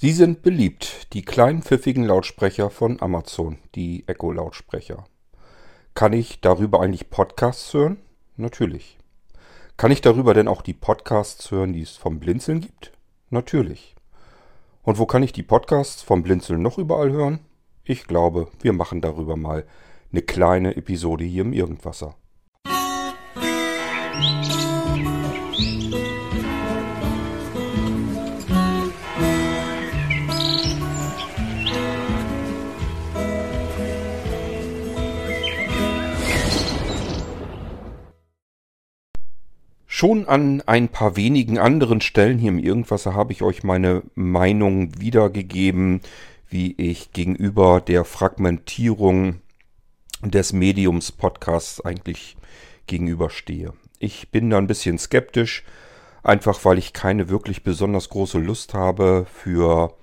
Sie sind beliebt, die kleinen pfiffigen Lautsprecher von Amazon, die Echo-Lautsprecher. Kann ich darüber eigentlich Podcasts hören? Natürlich. Kann ich darüber denn auch die Podcasts hören, die es vom Blinzeln gibt? Natürlich. Und wo kann ich die Podcasts vom Blinzeln noch überall hören? Ich glaube, wir machen darüber mal eine kleine Episode hier im Irgendwasser. Schon an ein paar wenigen anderen Stellen hier im Irgendwasser habe ich euch meine Meinung wiedergegeben, wie ich gegenüber der Fragmentierung des Mediums Podcasts eigentlich gegenüberstehe. Ich bin da ein bisschen skeptisch, einfach weil ich keine wirklich besonders große Lust habe für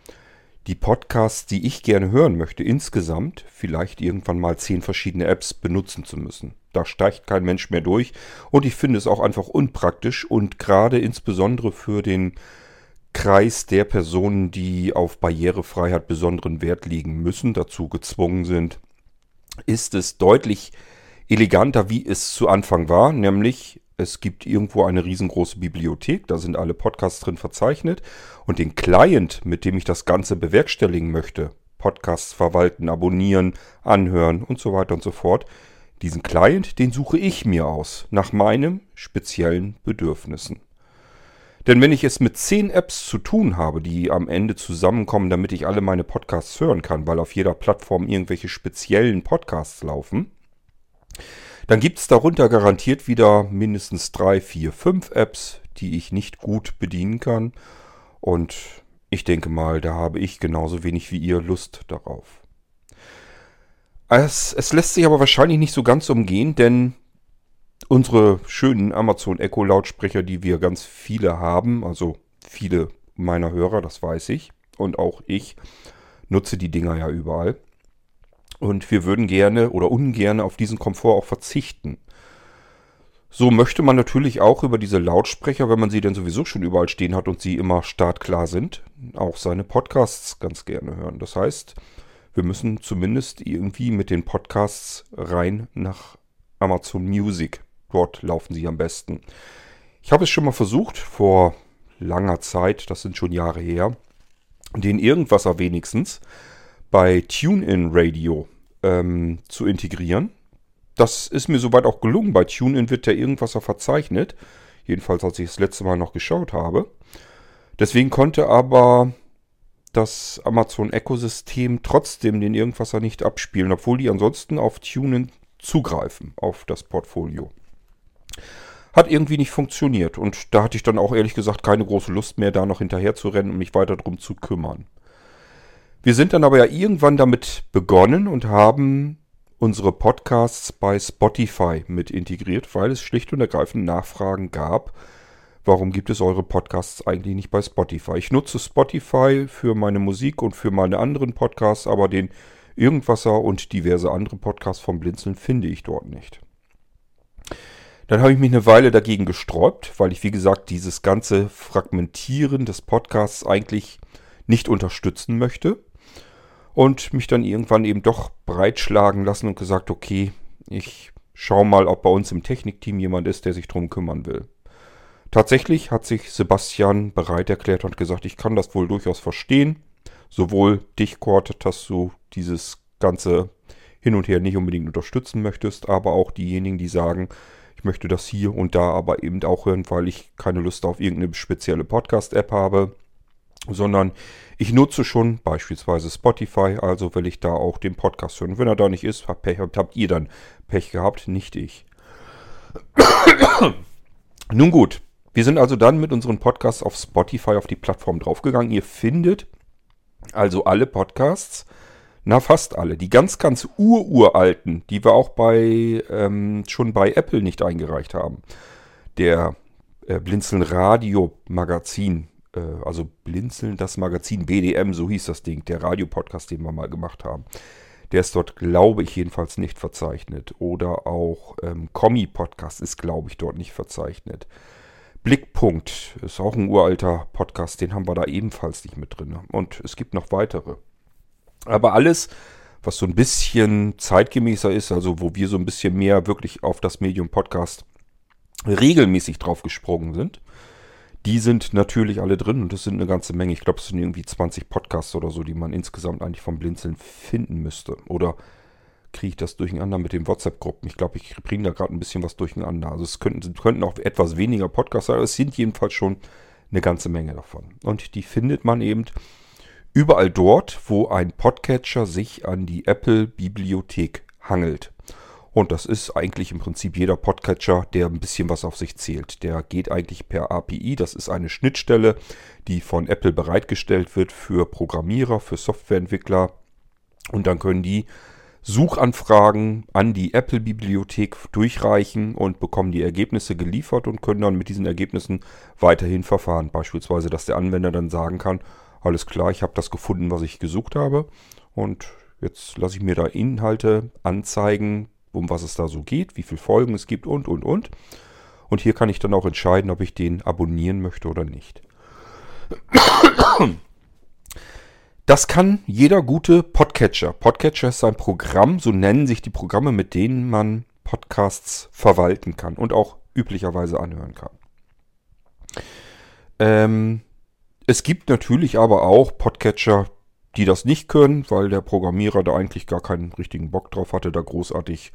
die Podcasts, die ich gerne hören möchte, insgesamt vielleicht irgendwann mal zehn verschiedene Apps benutzen zu müssen. Da steigt kein Mensch mehr durch. Und ich finde es auch einfach unpraktisch und gerade insbesondere für den Kreis der Personen, die auf Barrierefreiheit besonderen Wert legen müssen, dazu gezwungen sind, ist es deutlich eleganter, wie es zu Anfang war, nämlich es gibt irgendwo eine riesengroße Bibliothek, da sind alle Podcasts drin verzeichnet. Und den Client, mit dem ich das Ganze bewerkstelligen möchte, Podcasts verwalten, abonnieren, anhören und so weiter und so fort, diesen Client, den suche ich mir aus, nach meinen speziellen Bedürfnissen. Denn wenn ich es mit zehn Apps zu tun habe, die am Ende zusammenkommen, damit ich alle meine Podcasts hören kann, weil auf jeder Plattform irgendwelche speziellen Podcasts laufen, dann gibt es darunter garantiert wieder mindestens drei, vier, fünf Apps, die ich nicht gut bedienen kann. Und ich denke mal, da habe ich genauso wenig wie ihr Lust darauf. Es, es lässt sich aber wahrscheinlich nicht so ganz umgehen, denn unsere schönen Amazon Echo Lautsprecher, die wir ganz viele haben, also viele meiner Hörer, das weiß ich, und auch ich nutze die Dinger ja überall. Und wir würden gerne oder ungern auf diesen Komfort auch verzichten. So möchte man natürlich auch über diese Lautsprecher, wenn man sie denn sowieso schon überall stehen hat und sie immer startklar sind, auch seine Podcasts ganz gerne hören. Das heißt, wir müssen zumindest irgendwie mit den Podcasts rein nach Amazon Music. Dort laufen sie am besten. Ich habe es schon mal versucht, vor langer Zeit, das sind schon Jahre her, den Irgendwasser wenigstens bei TuneIn Radio ähm, zu integrieren. Das ist mir soweit auch gelungen. Bei TuneIn wird der Irgendwasser verzeichnet. Jedenfalls, als ich das letzte Mal noch geschaut habe. Deswegen konnte aber das Amazon Echo-System trotzdem den Irgendwasser nicht abspielen, obwohl die ansonsten auf TuneIn zugreifen, auf das Portfolio. Hat irgendwie nicht funktioniert und da hatte ich dann auch ehrlich gesagt keine große Lust mehr, da noch hinterher zu rennen und mich weiter drum zu kümmern. Wir sind dann aber ja irgendwann damit begonnen und haben unsere Podcasts bei Spotify mit integriert, weil es schlicht und ergreifend Nachfragen gab, warum gibt es eure Podcasts eigentlich nicht bei Spotify? Ich nutze Spotify für meine Musik und für meine anderen Podcasts, aber den Irgendwasser und diverse andere Podcasts vom Blinzeln finde ich dort nicht. Dann habe ich mich eine Weile dagegen gesträubt, weil ich, wie gesagt, dieses ganze Fragmentieren des Podcasts eigentlich nicht unterstützen möchte und mich dann irgendwann eben doch breitschlagen lassen und gesagt, okay, ich schaue mal, ob bei uns im Technikteam jemand ist, der sich drum kümmern will. Tatsächlich hat sich Sebastian bereit erklärt und gesagt, ich kann das wohl durchaus verstehen. Sowohl dich, Kurt, dass du dieses ganze hin und her nicht unbedingt unterstützen möchtest, aber auch diejenigen, die sagen, ich möchte das hier und da aber eben auch hören, weil ich keine Lust auf irgendeine spezielle Podcast-App habe sondern ich nutze schon beispielsweise Spotify, also will ich da auch den Podcast hören. Wenn er da nicht ist, habt, Pech, habt ihr dann Pech gehabt, nicht ich. Nun gut, wir sind also dann mit unseren Podcasts auf Spotify auf die Plattform draufgegangen. Ihr findet also alle Podcasts, na fast alle, die ganz, ganz ururalten, die wir auch bei ähm, schon bei Apple nicht eingereicht haben. Der äh, Blinzeln Radio Magazin äh, also Blinzeln, das Magazin BDM, so hieß das Ding, der Radiopodcast, den wir mal gemacht haben. Der ist dort, glaube ich, jedenfalls nicht verzeichnet. Oder auch ähm, Kommi-Podcast ist, glaube ich, dort nicht verzeichnet. Blickpunkt ist auch ein uralter Podcast, den haben wir da ebenfalls nicht mit drin. Und es gibt noch weitere. Aber alles, was so ein bisschen zeitgemäßer ist, also wo wir so ein bisschen mehr wirklich auf das Medium Podcast regelmäßig drauf gesprungen sind, die sind natürlich alle drin und das sind eine ganze Menge. Ich glaube, es sind irgendwie 20 Podcasts oder so, die man insgesamt eigentlich vom Blinzeln finden müsste. Oder kriege ich das durcheinander mit den WhatsApp-Gruppen? Ich glaube, ich bringe da gerade ein bisschen was durcheinander. Also es könnten, könnten auch etwas weniger Podcasts sein, aber es sind jedenfalls schon eine ganze Menge davon. Und die findet man eben überall dort, wo ein Podcatcher sich an die Apple-Bibliothek hangelt. Und das ist eigentlich im Prinzip jeder Podcatcher, der ein bisschen was auf sich zählt. Der geht eigentlich per API. Das ist eine Schnittstelle, die von Apple bereitgestellt wird für Programmierer, für Softwareentwickler. Und dann können die Suchanfragen an die Apple-Bibliothek durchreichen und bekommen die Ergebnisse geliefert und können dann mit diesen Ergebnissen weiterhin verfahren. Beispielsweise, dass der Anwender dann sagen kann, alles klar, ich habe das gefunden, was ich gesucht habe. Und jetzt lasse ich mir da Inhalte anzeigen, um was es da so geht, wie viele Folgen es gibt und, und, und. Und hier kann ich dann auch entscheiden, ob ich den abonnieren möchte oder nicht. Das kann jeder gute Podcatcher. Podcatcher ist ein Programm, so nennen sich die Programme, mit denen man Podcasts verwalten kann und auch üblicherweise anhören kann. Ähm, es gibt natürlich aber auch Podcatcher, die das nicht können, weil der Programmierer da eigentlich gar keinen richtigen Bock drauf hatte, da großartig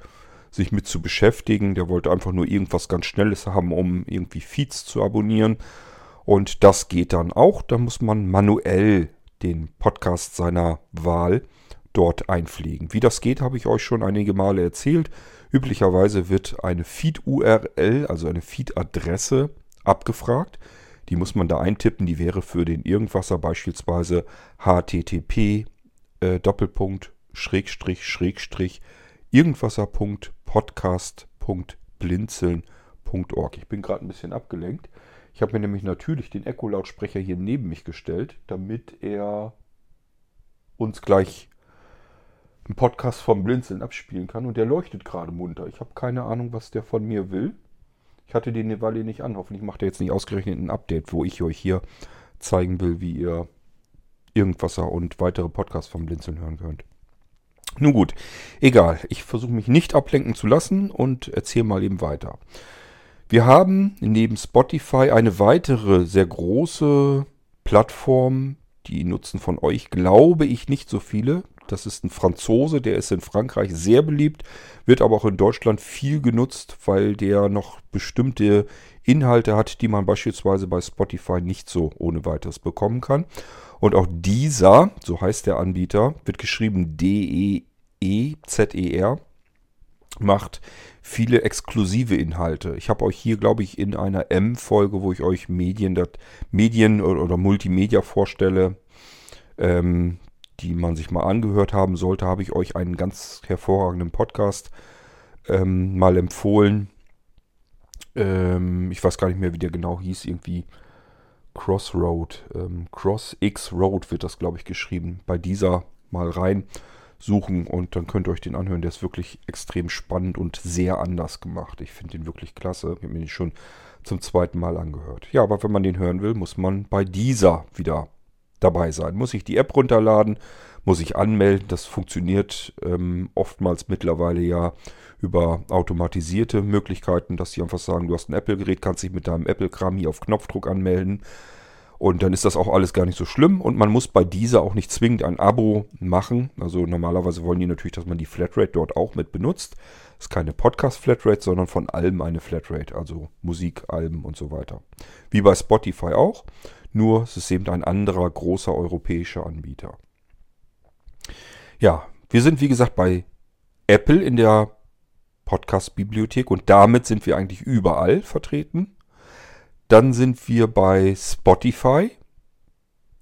sich mit zu beschäftigen. Der wollte einfach nur irgendwas ganz Schnelles haben, um irgendwie Feeds zu abonnieren. Und das geht dann auch. Da muss man manuell den Podcast seiner Wahl dort einpflegen. Wie das geht, habe ich euch schon einige Male erzählt. Üblicherweise wird eine Feed-URL, also eine Feed-Adresse, abgefragt. Die muss man da eintippen. Die wäre für den Irgendwasser beispielsweise http äh, Doppelpunkt Schrägstrich Schrägstrich irgendwasser.podcast.blinzeln.org. Ich bin gerade ein bisschen abgelenkt. Ich habe mir nämlich natürlich den Echo-Lautsprecher hier neben mich gestellt, damit er uns gleich einen Podcast vom Blinzeln abspielen kann. Und der leuchtet gerade munter. Ich habe keine Ahnung, was der von mir will. Ich hatte den eine nicht an. Hoffentlich macht er jetzt nicht ausgerechnet ein Update, wo ich euch hier zeigen will, wie ihr Irgendwasser und weitere Podcasts vom Blinzeln hören könnt. Nun gut, egal. Ich versuche mich nicht ablenken zu lassen und erzähle mal eben weiter. Wir haben neben Spotify eine weitere sehr große Plattform, die nutzen von euch, glaube ich, nicht so viele. Das ist ein Franzose, der ist in Frankreich sehr beliebt, wird aber auch in Deutschland viel genutzt, weil der noch bestimmte Inhalte hat, die man beispielsweise bei Spotify nicht so ohne weiteres bekommen kann. Und auch dieser, so heißt der Anbieter, wird geschrieben D-E-E-Z-E-R, macht viele exklusive Inhalte. Ich habe euch hier, glaube ich, in einer M-Folge, wo ich euch Medien, Medien oder, oder Multimedia vorstelle, ähm, die man sich mal angehört haben sollte, habe ich euch einen ganz hervorragenden Podcast ähm, mal empfohlen. Ähm, ich weiß gar nicht mehr, wie der genau hieß, irgendwie Crossroad. Ähm, Cross X Road wird das, glaube ich, geschrieben. Bei dieser mal rein suchen und dann könnt ihr euch den anhören. Der ist wirklich extrem spannend und sehr anders gemacht. Ich finde den wirklich klasse. Ich habe mir den schon zum zweiten Mal angehört. Ja, aber wenn man den hören will, muss man bei dieser wieder dabei sein. Muss ich die App runterladen, muss ich anmelden. Das funktioniert ähm, oftmals mittlerweile ja über automatisierte Möglichkeiten, dass sie einfach sagen, du hast ein Apple-Gerät, kannst dich mit deinem Apple-Kram hier auf Knopfdruck anmelden. Und dann ist das auch alles gar nicht so schlimm. Und man muss bei dieser auch nicht zwingend ein Abo machen. Also normalerweise wollen die natürlich, dass man die Flatrate dort auch mit benutzt. Das ist keine Podcast-Flatrate, sondern von allem eine Flatrate. Also Musik, Alben und so weiter. Wie bei Spotify auch. Nur es ist eben ein anderer großer europäischer Anbieter. Ja, wir sind wie gesagt bei Apple in der Podcast-Bibliothek und damit sind wir eigentlich überall vertreten. Dann sind wir bei Spotify.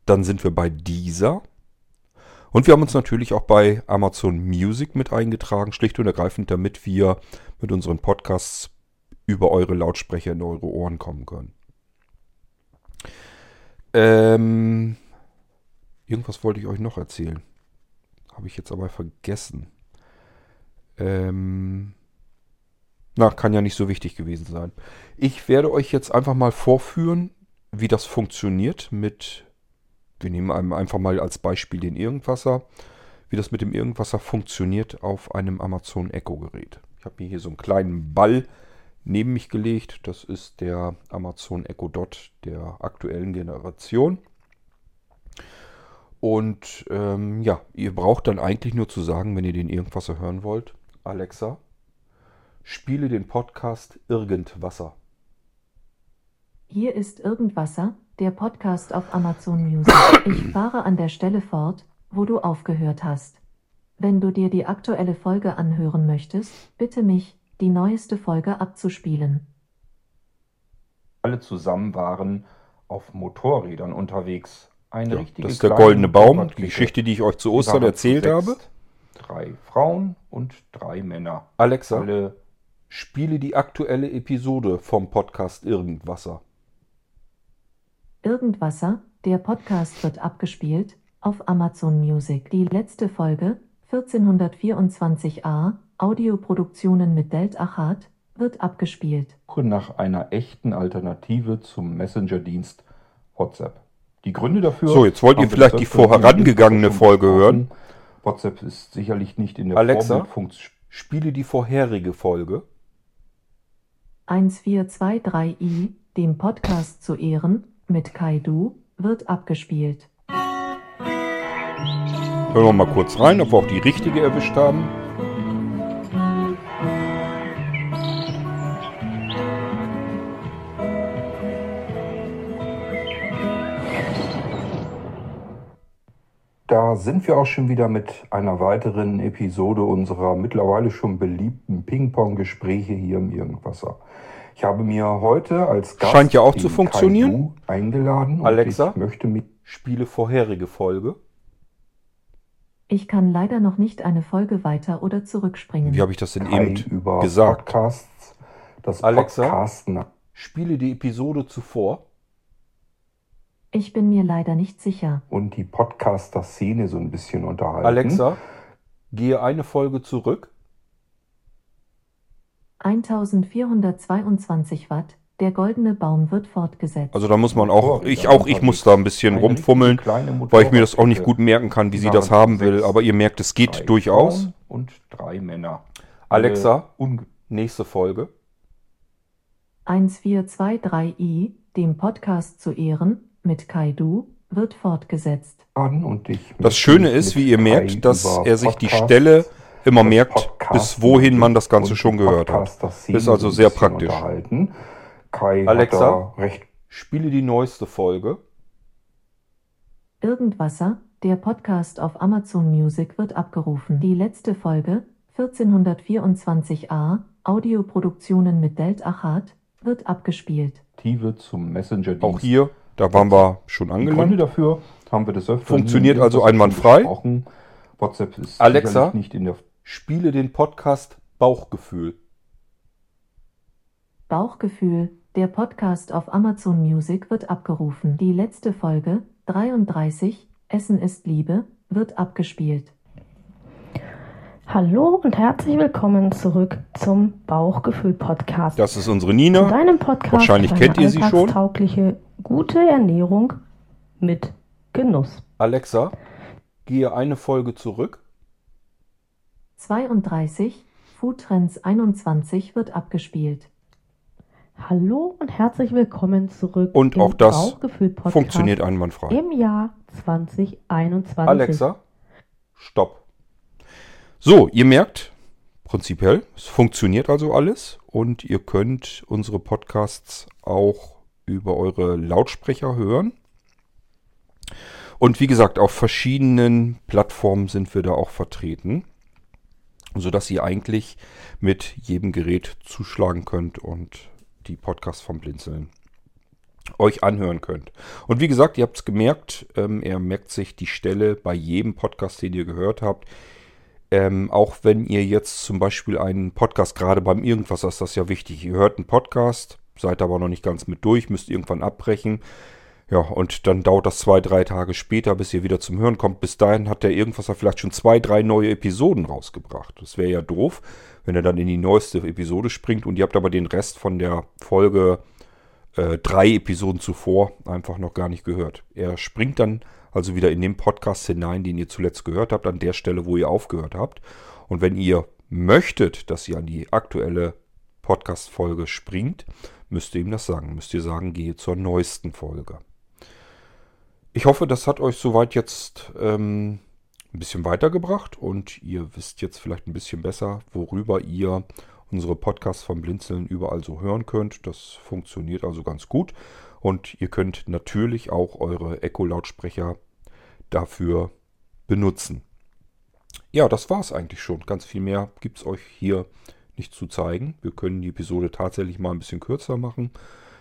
Dann sind wir bei Deezer. Und wir haben uns natürlich auch bei Amazon Music mit eingetragen, schlicht und ergreifend, damit wir mit unseren Podcasts über eure Lautsprecher in eure Ohren kommen können. Ähm, irgendwas wollte ich euch noch erzählen. Habe ich jetzt aber vergessen. Ähm, Na, kann ja nicht so wichtig gewesen sein. Ich werde euch jetzt einfach mal vorführen, wie das funktioniert mit, wir nehmen einfach mal als Beispiel den Irgendwasser, wie das mit dem Irgendwasser funktioniert auf einem Amazon Echo Gerät. Ich habe mir hier so einen kleinen Ball neben mich gelegt. Das ist der Amazon Echo Dot der aktuellen Generation. Und ähm, ja, ihr braucht dann eigentlich nur zu sagen, wenn ihr den Irgendwasser hören wollt, Alexa, spiele den Podcast Irgendwasser. Hier ist Irgendwasser, der Podcast auf Amazon Music. Ich fahre an der Stelle fort, wo du aufgehört hast. Wenn du dir die aktuelle Folge anhören möchtest, bitte mich, die neueste Folge abzuspielen. Alle zusammen waren auf Motorrädern unterwegs. Eine Ja, richtige das ist der goldene Baum, die. Geschichte, die ich euch zu Ostern erzählt zu habe. sechst. Drei Frauen und drei Männer. Alexa, Alle spiele die aktuelle Episode vom Podcast Irgendwasser. Irgendwasser, der Podcast wird abgespielt, auf Amazon Music. Die letzte Folge, 1424a, Audioproduktionen mit Delt Achat, wird abgespielt. Nach einer echten Alternative zum Messenger-Dienst WhatsApp. Die Gründe dafür. So, jetzt wollt ihr vielleicht die vorherangegangene Folge hören. WhatsApp ist sicherlich nicht in der Alexa? Spiele die vorherige Folge. 1423i, dem Podcast zu Ehren, mit Kaidu, wird abgespielt. Hören wir mal kurz rein, ob wir auch die richtige erwischt haben. Da sind wir auch schon wieder mit einer weiteren Episode unserer mittlerweile schon beliebten Ping-Pong-Gespräche hier im Irgendwasser. Ich habe mir heute als Gast Scheint ja auch zu funktionieren. Eingeladen Alexa? und ich möchte mich Spiele vorherige Folge. Ich kann leider noch nicht eine Folge weiter oder zurückspringen. Wie habe ich das denn Kai eben über gesagt? Podcasts, das Alexa? Podcasten Spiele die Episode zuvor. Ich bin mir leider nicht sicher. und die Podcaster-Szene so ein bisschen unterhalten. Alexa, gehe eine Folge zurück. 1422 Watt, der goldene Baum wird fortgesetzt. Also da muss man auch, ich auch, ich muss da ein bisschen Eine rumfummeln, weil ich mir das auch nicht gut merken kann, wie sie das haben will. Aber ihr merkt, es geht durchaus. Und drei Männer. Alexa, unge- nächste Folge. 1423i, dem Podcast zu Ehren, mit Kaidu, wird fortgesetzt. Das Schöne ist, wie ihr merkt, dass er sich die Stelle immer merkt, bis wohin man das Ganze schon gehört hat. Ist also sehr praktisch. Alexa? Spiele die neueste Folge. Irgendwasser, der Podcast auf Amazon Music wird abgerufen. Die letzte Folge, 1424a, Audioproduktionen mit Delt Achat, wird abgespielt. Aktive zum Messenger-Dienst. Auch hier, da waren wir schon Die Gründe angelangt. dafür haben wir des Öfteren Funktioniert also Podcast einwandfrei. WhatsApp ist Alexa? nicht in der Spiele den Podcast Bauchgefühl. Bauchgefühl, der Podcast auf Amazon Music wird abgerufen. Die letzte Folge, 33, Essen ist Liebe, wird abgespielt. Hallo und herzlich willkommen zurück zum Bauchgefühl-Podcast. Das ist unsere Zu Nina. deinem Podcast Wahrscheinlich kennt eine ihr sie schon. alltagstaugliche, gute Ernährung mit Genuss. Alexa, gehe eine Folge zurück. 32, Food Trends 21 wird abgespielt. Hallo und herzlich willkommen zurück Und im auch das Funktioniert einwandfrei. im Jahr 2021. Alexa, stopp. So, ihr merkt, prinzipiell, es funktioniert also alles und ihr könnt unsere Podcasts auch über eure Lautsprecher hören. Und wie gesagt, auf verschiedenen Plattformen sind wir da auch vertreten, sodass ihr eigentlich mit jedem Gerät zuschlagen könnt und die Podcasts vom Blinzeln euch anhören könnt. Und wie gesagt, ihr habt es gemerkt, ähm, er merkt sich die Stelle bei jedem Podcast, den ihr gehört habt. Ähm, auch wenn ihr jetzt zum Beispiel einen Podcast, gerade beim Irgendwas ist das ja wichtig. Ihr hört einen Podcast, seid aber noch nicht ganz mit durch, müsst irgendwann abbrechen. Ja, und dann dauert das zwei, drei Tage später, bis ihr wieder zum Hören kommt. Bis dahin hat der irgendwas vielleicht schon zwei, drei neue Episoden rausgebracht. Das wäre ja doof, wenn er dann in die neueste Episode springt und ihr habt aber den Rest von der Folge äh, drei Episoden zuvor einfach noch gar nicht gehört. Er springt dann also wieder in den Podcast hinein, den ihr zuletzt gehört habt, an der Stelle, wo ihr aufgehört habt. Und wenn ihr möchtet, dass ihr an die aktuelle Podcast-Folge springt, müsst ihr ihm das sagen. Müsst ihr sagen, gehe zur neuesten Folge. Ich hoffe, das hat euch soweit jetzt ähm, ein bisschen weitergebracht und ihr wisst jetzt vielleicht ein bisschen besser, worüber ihr unsere Podcasts vom Blinzeln überall so hören könnt. Das funktioniert also ganz gut. Und ihr könnt natürlich auch eure Echo-Lautsprecher dafür benutzen. Ja, das war es eigentlich schon. Ganz viel mehr gibt es euch hier nicht zu zeigen. Wir können die Episode tatsächlich mal ein bisschen kürzer machen.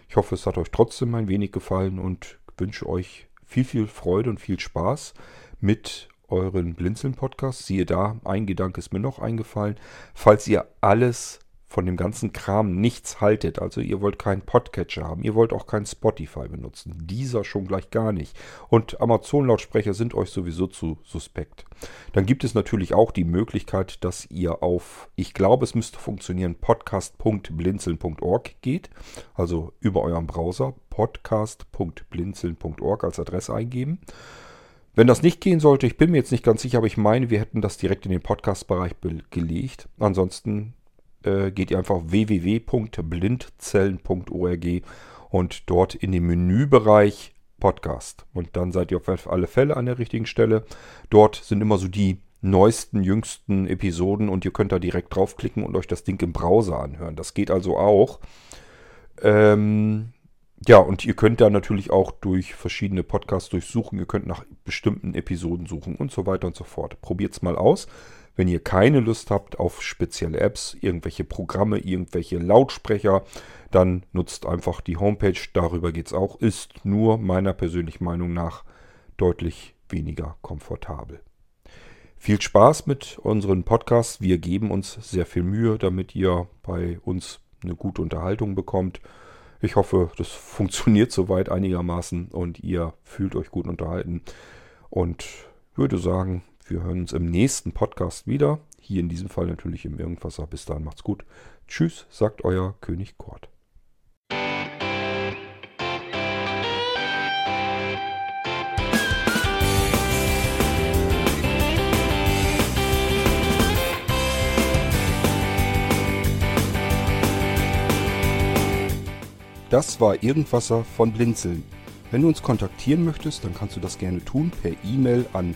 Ich hoffe, es hat euch trotzdem ein wenig gefallen und wünsche euch viel, viel Freude und viel Spaß mit euren Blinzeln-Podcast. Siehe da, ein Gedanke ist mir noch eingefallen. Falls ihr alles von dem ganzen Kram nichts haltet, also ihr wollt keinen Podcatcher haben, ihr wollt auch keinen Spotify benutzen, dieser schon gleich gar nicht. Und Amazon-Lautsprecher sind euch sowieso zu suspekt. Dann gibt es natürlich auch die Möglichkeit, dass ihr auf, ich glaube, es müsste funktionieren, podcast.blinzeln.org geht, also über euren Browser podcast.blinzeln.org als Adresse eingeben. Wenn das nicht gehen sollte, ich bin mir jetzt nicht ganz sicher, aber ich meine, wir hätten das direkt in den Podcast-Bereich gelegt. Ansonsten äh, geht ihr einfach www.blindzellen.org und dort in den Menübereich Podcast. Und dann seid ihr auf alle Fälle an der richtigen Stelle. Dort sind immer so die neuesten, jüngsten Episoden und ihr könnt da direkt draufklicken und euch das Ding im Browser anhören. Das geht also auch. Ähm, ja, und ihr könnt da natürlich auch durch verschiedene Podcasts durchsuchen. Ihr könnt nach bestimmten Episoden suchen und so weiter und so fort. Probiert es mal aus. Wenn ihr keine Lust habt auf spezielle Apps, irgendwelche Programme, irgendwelche Lautsprecher, dann nutzt einfach die Homepage. Darüber geht es auch. Ist nur meiner persönlichen Meinung nach deutlich weniger komfortabel. Viel Spaß mit unseren Podcasts. Wir geben uns sehr viel Mühe, damit ihr bei uns eine gute Unterhaltung bekommt. Ich hoffe, das funktioniert soweit einigermaßen und ihr fühlt euch gut unterhalten. Und würde sagen, wir hören uns im nächsten Podcast wieder. Hier in diesem Fall natürlich im Irgendwasser. Bis dahin macht's gut. Tschüss, sagt euer König Kort. Das war Irgendwasser von Blinzeln. Wenn du uns kontaktieren möchtest, dann kannst du das gerne tun per E-Mail an